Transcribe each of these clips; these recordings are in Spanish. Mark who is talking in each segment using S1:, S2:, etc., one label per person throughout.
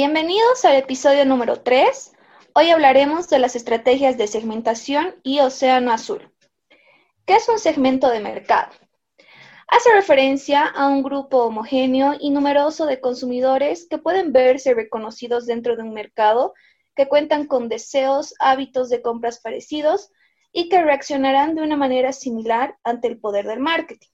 S1: Bienvenidos al episodio número 3. Hoy hablaremos de las estrategias de segmentación y océano azul. ¿Qué es un segmento de mercado? Hace referencia a un grupo homogéneo y numeroso de consumidores que pueden verse reconocidos dentro de un mercado, que cuentan con deseos, hábitos de compras parecidos y que reaccionarán de una manera similar ante el poder del marketing.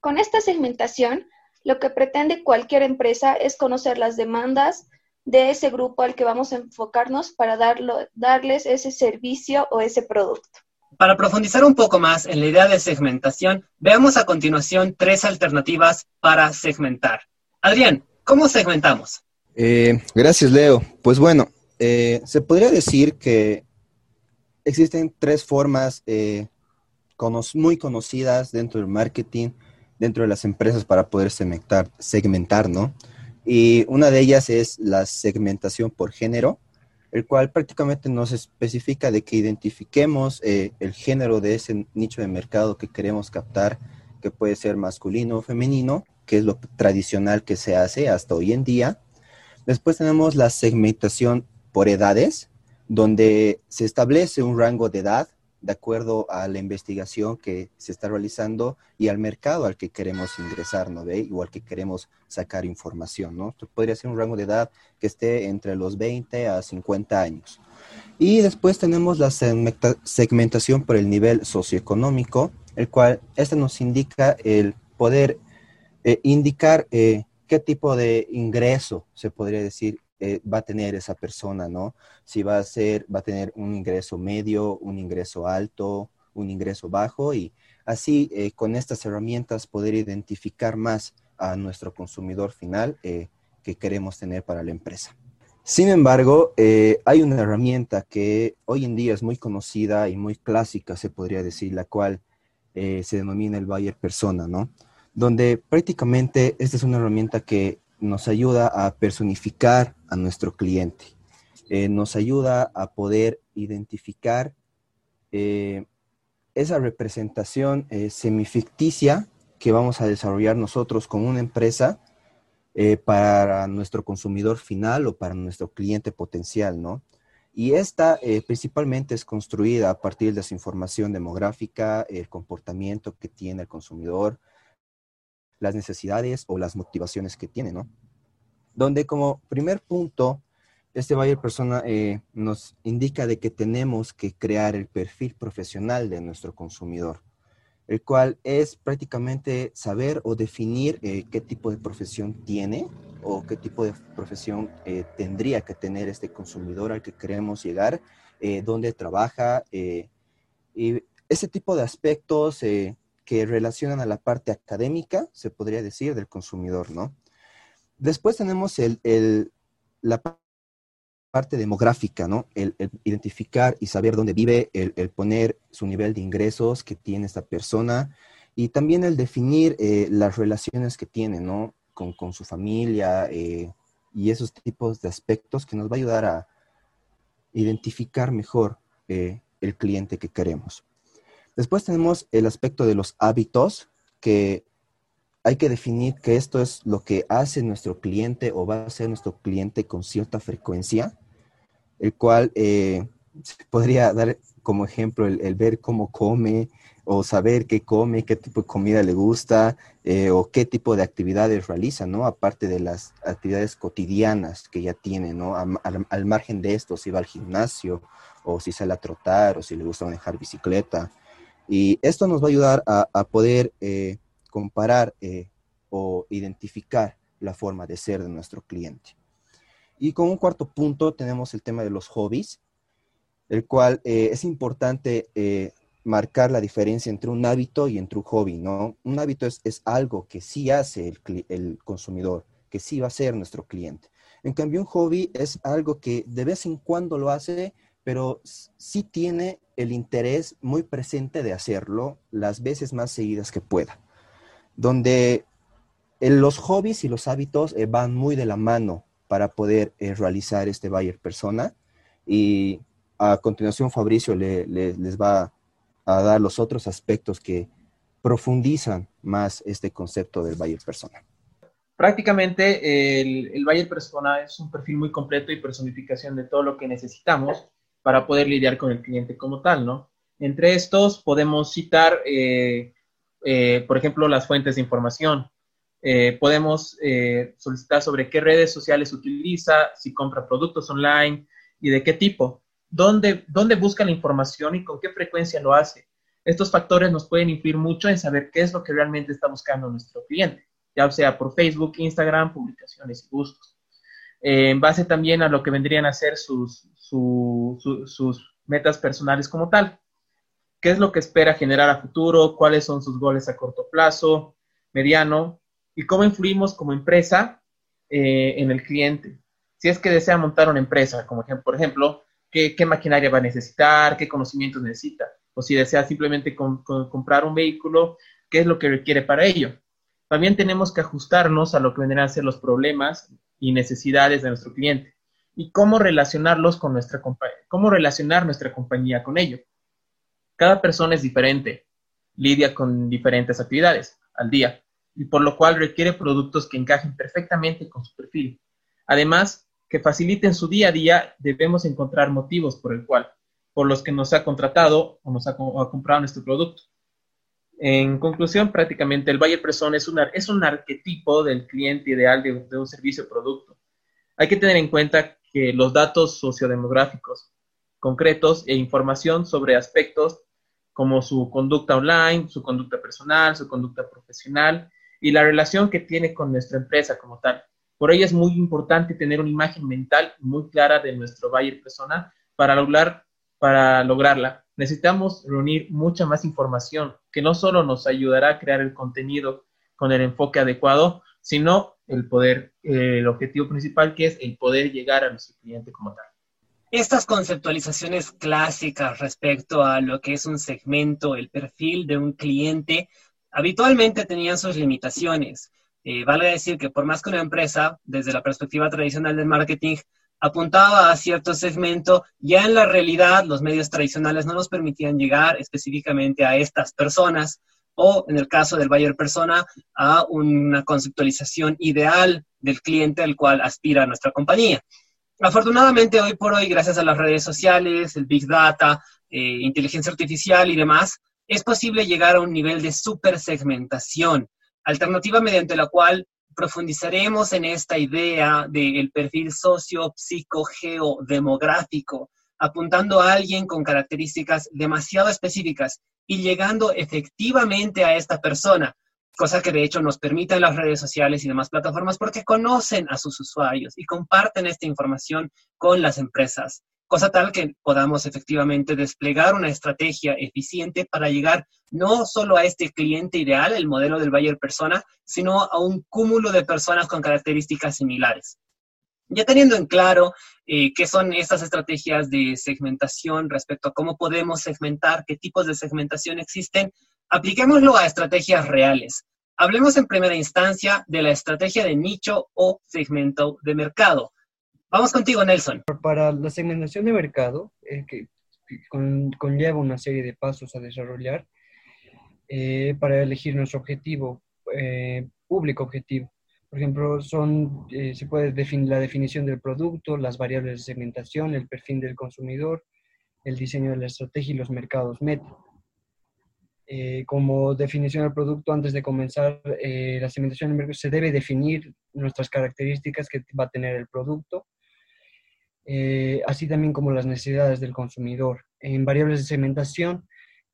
S1: Con esta segmentación, lo que pretende cualquier empresa es conocer las demandas, de ese grupo al que vamos a enfocarnos para darlo, darles ese servicio o ese producto.
S2: Para profundizar un poco más en la idea de segmentación, veamos a continuación tres alternativas para segmentar. Adrián, ¿cómo segmentamos?
S3: Eh, gracias, Leo. Pues bueno, eh, se podría decir que existen tres formas eh, muy conocidas dentro del marketing, dentro de las empresas para poder segmentar, segmentar ¿no? Y una de ellas es la segmentación por género, el cual prácticamente nos especifica de que identifiquemos eh, el género de ese nicho de mercado que queremos captar, que puede ser masculino o femenino, que es lo tradicional que se hace hasta hoy en día. Después tenemos la segmentación por edades, donde se establece un rango de edad de acuerdo a la investigación que se está realizando y al mercado al que queremos ingresar, ¿no ve? O al que queremos sacar información, ¿no? Esto podría ser un rango de edad que esté entre los 20 a 50 años. Y después tenemos la segmentación por el nivel socioeconómico, el cual este nos indica el poder eh, indicar eh, qué tipo de ingreso, se podría decir, eh, va a tener esa persona, ¿no? Si va a ser, va a tener un ingreso medio, un ingreso alto, un ingreso bajo y así eh, con estas herramientas poder identificar más a nuestro consumidor final eh, que queremos tener para la empresa. Sin embargo, hay una herramienta que hoy en día es muy conocida y muy clásica, se podría decir, la cual se denomina el buyer persona, ¿no? Donde prácticamente esta es una herramienta que nos ayuda a personificar a nuestro cliente, eh, nos ayuda a poder identificar eh, esa representación eh, semificticia que vamos a desarrollar nosotros con una empresa para nuestro consumidor final o para nuestro cliente potencial, ¿no? Y esta principalmente es construida a partir de esa información demográfica, el comportamiento que tiene el consumidor, las necesidades o las motivaciones que tiene, ¿no? Donde como primer punto, este buyer persona eh, nos indica de que tenemos que crear el perfil profesional de nuestro consumidor, el cual es prácticamente saber o definir eh, qué tipo de profesión tiene o qué tipo de profesión eh, tendría que tener este consumidor al que queremos llegar, dónde trabaja y ese tipo de aspectos que relacionan a la parte académica, se podría decir, del consumidor, ¿no? Después tenemos el, la parte demográfica, ¿no? El, identificar y saber dónde vive, el, poner su nivel de ingresos que tiene esta persona y también el definir eh, las relaciones que tiene, ¿no? Con, su familia eh, y esos tipos de aspectos que nos va a ayudar a identificar mejor eh, el cliente que queremos. Después tenemos el aspecto de los hábitos, que hay que definir que esto es lo que hace nuestro cliente o va a ser nuestro cliente con cierta frecuencia, el cual eh, podría dar como ejemplo el, ver cómo come o saber qué come, qué tipo de comida le gusta eh, o qué tipo de actividades realiza, ¿no? Aparte de las actividades cotidianas que ya tiene, ¿no? al, margen de esto, si va al gimnasio o si sale a trotar o si le gusta manejar bicicleta y esto nos va a ayudar a, poder eh, comparar eh, o identificar la forma de ser de nuestro cliente. Y con un cuarto punto tenemos el tema de los hobbies, el cual eh, es importante marcar la diferencia entre un hábito y entre un hobby, ¿no? Un hábito es, es algo que sí hace el, el, consumidor, que sí va a ser nuestro cliente. En cambio, un hobby es algo que de vez en cuando lo hace, pero sí tiene el interés muy presente de hacerlo las veces más seguidas que pueda. Donde los hobbies y los hábitos eh, van muy de la mano para poder eh, realizar este buyer persona. Y a continuación Fabricio les va a dar los otros aspectos que profundizan más este concepto del buyer persona.
S4: Prácticamente el, el buyer persona es un perfil muy completo y personificación de todo lo que necesitamos para poder lidiar con el cliente como tal, ¿no? Entre estos podemos citar, eh, eh, por ejemplo, las fuentes de información. Eh, podemos solicitar sobre qué redes sociales utiliza, si compra productos online y de qué tipo, dónde, dónde busca la información y con qué frecuencia lo hace. Estos factores nos pueden influir mucho en saber qué es lo que realmente está buscando nuestro cliente, ya sea por Facebook, Instagram, publicaciones y gustos. En base también a lo que vendrían a ser sus, sus metas personales como tal. ¿Qué es lo que espera generar a futuro? ¿Cuáles son sus goles a corto plazo, mediano? ¿Y cómo influimos como empresa eh, en el cliente? Si es que desea montar una empresa, como por ejemplo, ¿qué, maquinaria va a necesitar? ¿Qué conocimientos necesita? O si desea simplemente comprar un vehículo, ¿qué es lo que requiere para ello? También tenemos que ajustarnos a lo que vendrán a ser los problemas y necesidades de nuestro cliente y cómo relacionarlos con nuestra cómo relacionar nuestra compañía con ello. Cada persona es diferente, lidia con diferentes actividades al día y por lo cual requiere productos que encajen perfectamente con su perfil. Además, que faciliten su día a día, debemos encontrar motivos por el cual, por los que nos ha contratado o nos ha, comprado nuestro producto. En conclusión, prácticamente el buyer persona es, es un arquetipo del cliente ideal de, de un servicio o producto. Hay que tener en cuenta que los datos sociodemográficos concretos e información sobre aspectos como su conducta online, su conducta personal, su conducta profesional y la relación que tiene con nuestra empresa como tal. Por ello es muy importante tener una imagen mental muy clara de nuestro buyer persona para lograr para lograrla. Necesitamos reunir mucha más información que no solo nos ayudará a crear el contenido con el enfoque adecuado, sino el poder, eh, el objetivo principal que es el poder llegar a nuestro cliente como tal.
S2: Estas conceptualizaciones clásicas respecto a lo que es un segmento, el perfil de un cliente, habitualmente tenían sus limitaciones. Eh, vale decir que por más que una empresa, desde la perspectiva tradicional del marketing, apuntaba a cierto segmento, ya en la realidad los medios tradicionales no nos permitían llegar específicamente a estas personas, o en el caso del buyer persona, a una conceptualización ideal del cliente al cual aspira nuestra compañía. Afortunadamente, hoy por hoy, gracias a las redes sociales, el Big Data, eh, inteligencia artificial y demás, es posible llegar a un nivel de supersegmentación, alternativa mediante la cual profundizaremos en esta idea del perfil socio, psico, geo, demográfico, apuntando a alguien con características demasiado específicas y llegando efectivamente a esta persona, cosa que de hecho nos permiten las redes sociales y demás plataformas porque conocen a sus usuarios y comparten esta información con las empresas, cosa tal que podamos efectivamente desplegar una estrategia eficiente para llegar no solo a este cliente ideal, el modelo del buyer persona, sino a un cúmulo de personas con características similares. Ya teniendo en claro eh, qué son estas estrategias de segmentación respecto a cómo podemos segmentar, qué tipos de segmentación existen, apliquémoslo a estrategias reales. Hablemos en primera instancia de la estrategia de nicho o segmento de mercado. Vamos contigo, Nelson.
S5: Para la segmentación de mercado, eh, que conlleva una serie de pasos a desarrollar eh, para elegir nuestro objetivo, público objetivo. Por ejemplo, son, eh, se puede definir la definición del producto, las variables de segmentación, el perfil del consumidor, el diseño de la estrategia y los mercados meta. Eh, como definición del producto, antes de comenzar eh, la segmentación del mercado, se debe definir nuestras características que va a tener el producto, así también como las necesidades del consumidor. En variables de segmentación,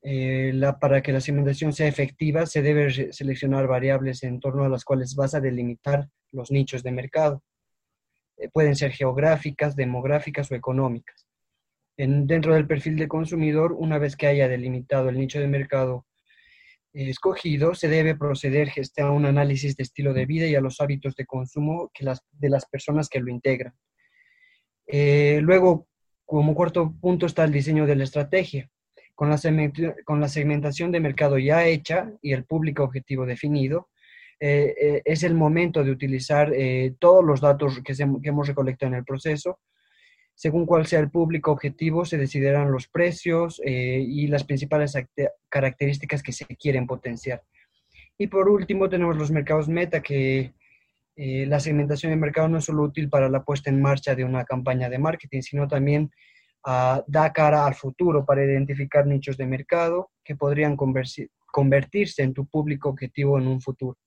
S5: eh, la, para que la segmentación sea efectiva, se debe seleccionar variables en torno a las cuales vas a delimitar los nichos de mercado. Eh, pueden ser geográficas, demográficas o económicas. dentro del perfil de consumidor, una vez que haya delimitado el nicho de mercado escogido, se debe proceder a un análisis de estilo de vida y a los hábitos de consumo las, de las personas que lo integran. Eh, luego, como cuarto punto está el diseño de la estrategia. Con la, con la segmentación de mercado ya hecha y el público objetivo definido, eh, eh, es el momento de utilizar todos los datos que, que hemos recolectado en el proceso según cuál sea el público objetivo, se decidirán los precios y las principales características que se quieren potenciar. Y por último, tenemos los mercados meta, que eh, la segmentación de mercado no es solo útil para la puesta en marcha de una campaña de marketing, sino también uh, da cara al futuro para identificar nichos de mercado que podrían convertirse en tu público objetivo en un futuro.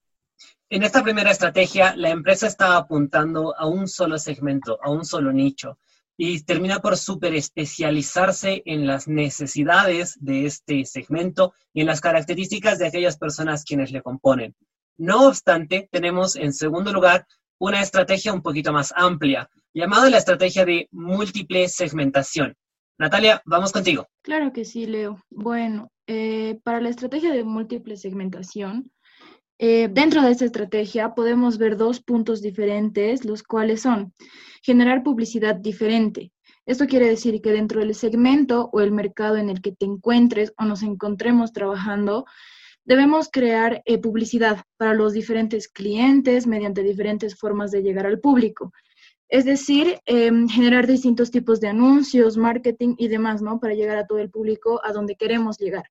S2: En esta primera estrategia, la empresa está apuntando a un solo segmento, a un solo nicho y termina por super especializarse en las necesidades de este segmento y en las características de aquellas personas quienes le componen. No obstante, tenemos en segundo lugar una estrategia un poquito más amplia, llamada la estrategia de múltiple segmentación. Natalia, vamos contigo.
S6: Claro que sí, Leo. Bueno, eh, para la estrategia de múltiple segmentación, eh, dentro de esta estrategia podemos ver dos puntos diferentes, los cuales son generar publicidad diferente. Esto quiere decir que dentro del segmento o el mercado en el que te encuentres o nos encontremos trabajando, debemos crear eh, publicidad para los diferentes clientes mediante diferentes formas de llegar al público. Es decir, em, generar distintos tipos de anuncios, marketing y demás, ¿no? Para llegar a todo el público a donde queremos llegar.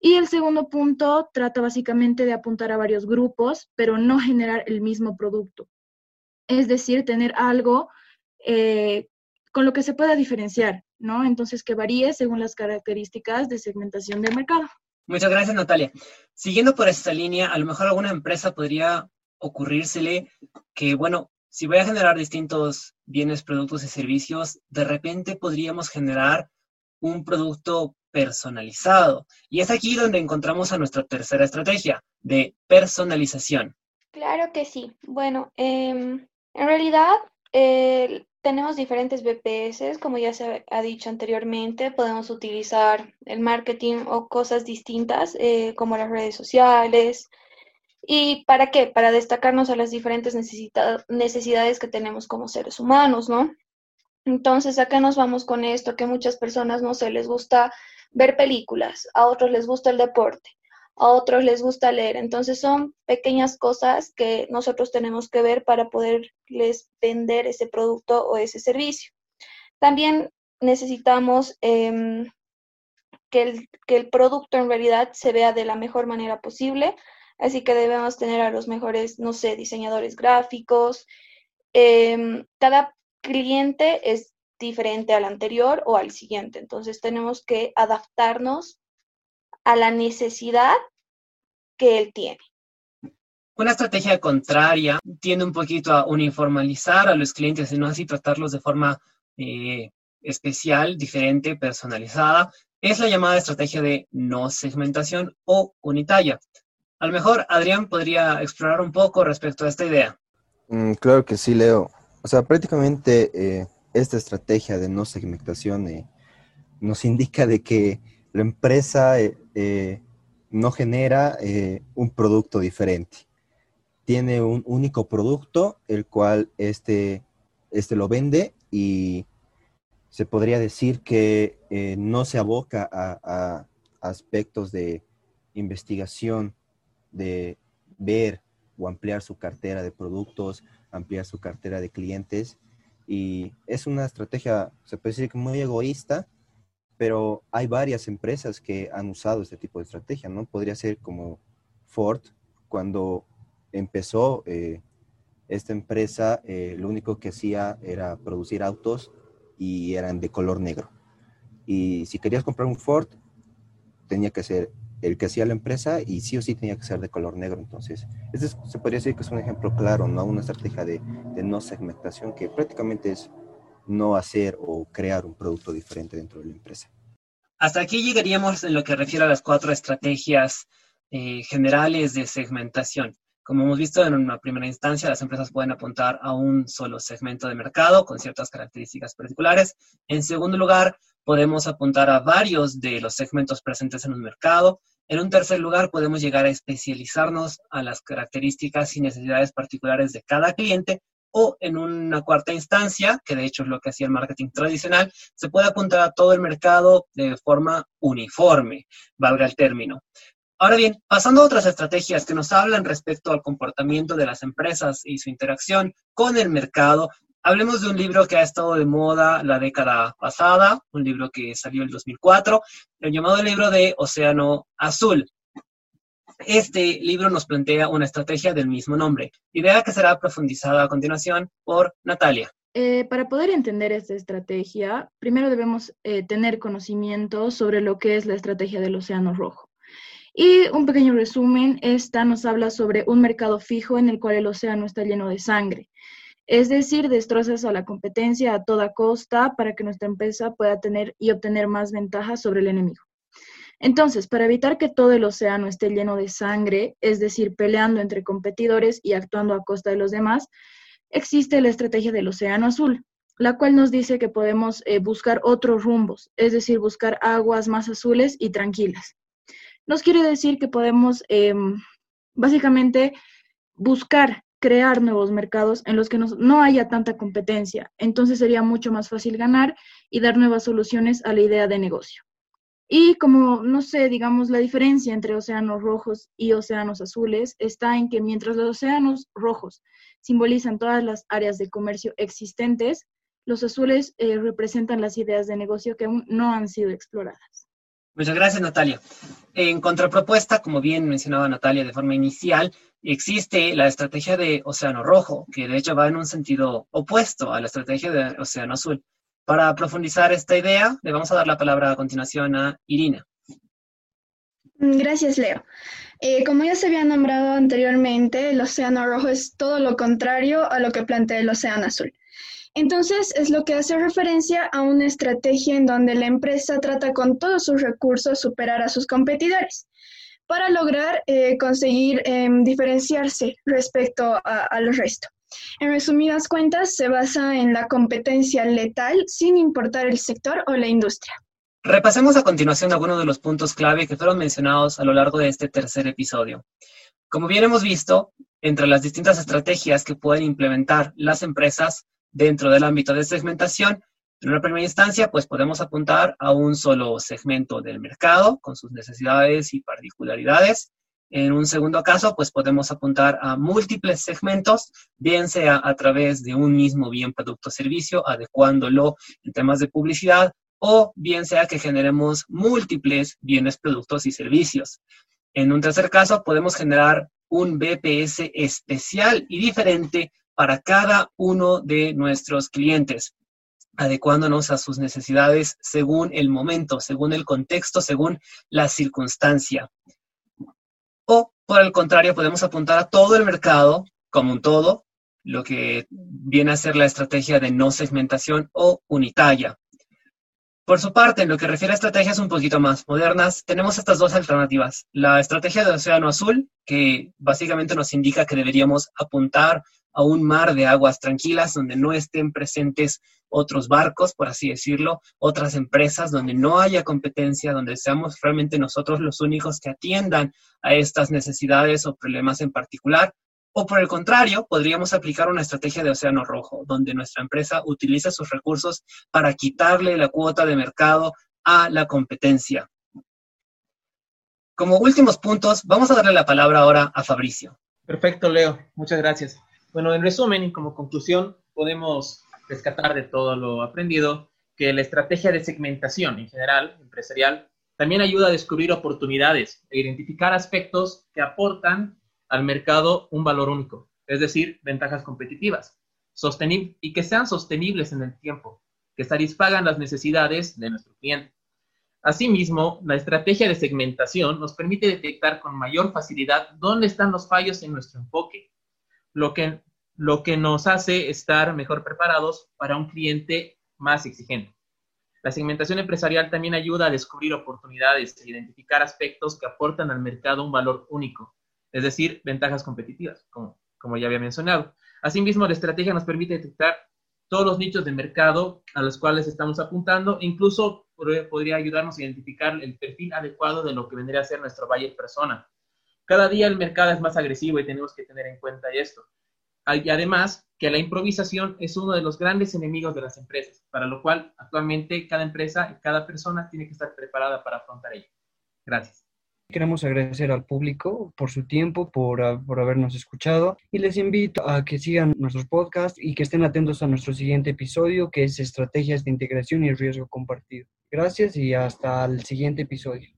S6: Y el segundo punto trata básicamente de apuntar a varios grupos, pero no generar el mismo producto. Es decir, tener algo eh, con lo que se pueda diferenciar, ¿no? Entonces, que varíe según las características de segmentación del mercado.
S2: Muchas gracias, Natalia. Siguiendo por esta línea, a lo mejor alguna empresa podría ocurrírsele que, bueno, si voy a generar distintos bienes, productos y servicios, de repente podríamos generar un producto personalizado. Y es aquí donde encontramos a nuestra tercera estrategia de personalización.
S1: Claro que sí. Bueno, em, en realidad eh, tenemos diferentes BPS, como ya se ha dicho anteriormente, podemos utilizar el marketing o cosas distintas eh, como las redes sociales. ¿Y para qué? Para destacarnos a las diferentes necesidades que tenemos como seres humanos, ¿no? Entonces, acá nos vamos con esto, que muchas personas no se les gusta ver películas, a otros les gusta el deporte, a otros les gusta leer. Entonces son pequeñas cosas que nosotros tenemos que ver para poderles vender ese producto o ese servicio. También necesitamos em, que, el, que, el, producto en realidad se vea de la mejor manera posible, así que debemos tener a los mejores, no sé, diseñadores gráficos. Em, cada cliente es diferente al anterior o al siguiente. Entonces tenemos que adaptarnos a la necesidad que él tiene.
S2: Una estrategia contraria tiende un poquito a uniformalizar a los clientes y no así tratarlos de forma eh, especial, diferente, personalizada. Es la llamada estrategia de no segmentación o unitaria. A lo mejor Adrián podría explorar un poco respecto a esta idea.
S3: Mm, claro que sí, Leo. O sea, prácticamente eh, esta estrategia de no segmentación eh, nos indica de que la empresa eh, eh, no genera un producto diferente. Tiene un único producto, el cual este, este lo vende y se podría decir que no se aboca a, aspectos de investigación, de ver o ampliar su cartera de productos, ampliar su cartera de clientes, y es una estrategia, se puede decir muy egoísta, pero hay varias empresas que han usado este tipo de estrategia, ¿no? Podría ser como Ford, cuando empezó eh, esta empresa, eh, lo único que hacía era producir autos y eran de color negro. Y si querías comprar un Ford, tenía que ser el que hacía la empresa y sí o sí tenía que ser de color negro. Entonces, este se podría decir que es un ejemplo claro, ¿no? Una estrategia de, de, no segmentación que prácticamente es no hacer o crear un producto diferente dentro de la empresa.
S2: Hasta aquí llegaríamos en lo que refiere a las cuatro estrategias eh, generales de segmentación. Como hemos visto en una primera instancia, las empresas pueden apuntar a un solo segmento de mercado con ciertas características particulares. En segundo lugar, podemos apuntar a varios de los segmentos presentes en un mercado. En un tercer lugar, podemos llegar a especializarnos a las características y necesidades particulares de cada cliente. O en una cuarta instancia, que de hecho es lo que hacía el marketing tradicional, se puede apuntar a todo el mercado de forma uniforme, valga el término. Ahora bien, pasando a otras estrategias que nos hablan respecto al comportamiento de las empresas y su interacción con el mercado, hablemos de un libro que ha estado de moda la década pasada, un libro que salió en 2004, el llamado libro de Océano Azul. Este libro nos plantea una estrategia del mismo nombre, idea que será profundizada a continuación por Natalia.
S6: Eh, para poder entender esta estrategia, primero debemos eh, tener conocimiento sobre lo que es la estrategia del Océano Rojo. Y un pequeño resumen, esta nos habla sobre un mercado fijo en el cual el océano está lleno de sangre. Es decir, destrozas a la competencia a toda costa para que nuestra empresa pueda tener y obtener más ventajas sobre el enemigo. Entonces, para evitar que todo el océano esté lleno de sangre, es decir, peleando entre competidores y actuando a costa de los demás, existe la estrategia del océano azul, la cual nos dice que podemos eh, buscar otros rumbos, es decir, buscar aguas más azules y tranquilas nos quiere decir que podemos em, básicamente buscar crear nuevos mercados en los que no haya tanta competencia. Entonces sería mucho más fácil ganar y dar nuevas soluciones a la idea de negocio. Y como, no sé, digamos, la diferencia entre océanos rojos y océanos azules está en que mientras los océanos rojos simbolizan todas las áreas de comercio existentes, los azules eh, representan las ideas de negocio que aún no han sido exploradas.
S2: Muchas gracias, Natalia. En contrapropuesta, como bien mencionaba Natalia de forma inicial, existe la estrategia de Océano Rojo, que de hecho va en un sentido opuesto a la estrategia de Océano Azul. Para profundizar esta idea, le vamos a dar la palabra a continuación a Irina.
S7: Gracias, Leo. Eh, como ya se había nombrado anteriormente, el Océano Rojo es todo lo contrario a lo que plantea el Océano Azul. Entonces, es lo que hace referencia a una estrategia en donde la empresa trata con todos sus recursos superar a sus competidores para lograr eh, conseguir em, diferenciarse respecto al resto. En resumidas cuentas, se basa en la competencia letal sin importar el sector o la industria.
S2: Repasemos a continuación algunos de los puntos clave que fueron mencionados a lo largo de este tercer episodio. Como bien hemos visto, entre las distintas estrategias que pueden implementar las empresas dentro del ámbito de segmentación, en una primera instancia, pues podemos apuntar a un solo segmento del mercado con sus necesidades y particularidades. En un segundo caso, pues podemos apuntar a múltiples segmentos, bien sea a través de un mismo bien, producto o servicio, adecuándolo en temas de publicidad, o bien sea que generemos múltiples bienes, productos y servicios. En un tercer caso, podemos generar un BPS especial y diferente para cada uno de nuestros clientes, adecuándonos a sus necesidades según el momento, según el contexto, según la circunstancia. Por el contrario, podemos apuntar a todo el mercado como un todo, lo que viene a ser la estrategia de no segmentación o unitaria. Por su parte, en lo que refiere a estrategias un poquito más modernas, tenemos estas dos alternativas. La estrategia de Océano Azul, que básicamente nos indica que deberíamos apuntar a un mar de aguas tranquilas donde no estén presentes otros barcos, por así decirlo, otras empresas, donde no haya competencia, donde seamos realmente nosotros los únicos que atiendan a estas necesidades o problemas en particular. O por el contrario, podríamos aplicar una estrategia de océano rojo, donde nuestra empresa utiliza sus recursos para quitarle la cuota de mercado a la competencia. Como últimos puntos, vamos a darle la palabra ahora a Fabricio.
S4: Perfecto, Leo. Muchas gracias. Bueno, en resumen y como conclusión, podemos rescatar de todo lo aprendido que la estrategia de segmentación en general, empresarial, también ayuda a descubrir oportunidades e identificar aspectos que aportan al mercado un valor único, es decir, ventajas competitivas, y que sean sostenibles en el tiempo, que satisfagan las necesidades de nuestro cliente. Asimismo, la estrategia de segmentación nos permite detectar con mayor facilidad dónde están los fallos en nuestro enfoque lo que, lo que nos hace estar mejor preparados para un cliente más exigente. La segmentación empresarial también ayuda a descubrir oportunidades e identificar aspectos que aportan al mercado un valor único, es decir, ventajas competitivas, como, como ya había mencionado. Asimismo, la estrategia nos permite detectar todos los nichos de mercado a los cuales estamos apuntando e incluso podría ayudarnos a identificar el perfil adecuado de lo que vendría a ser nuestro buyer persona. Cada día el mercado es más agresivo y tenemos que tener en cuenta esto. Y además que la improvisación es uno de los grandes enemigos de las empresas, para lo cual actualmente cada empresa y cada persona tiene que estar preparada para afrontar ello. Gracias.
S5: Queremos agradecer al público por su tiempo, por, por, habernos escuchado y les invito a que sigan nuestros podcasts y que estén atentos a nuestro siguiente episodio que es Estrategias de Integración y Riesgo Compartido. Gracias y hasta el siguiente episodio.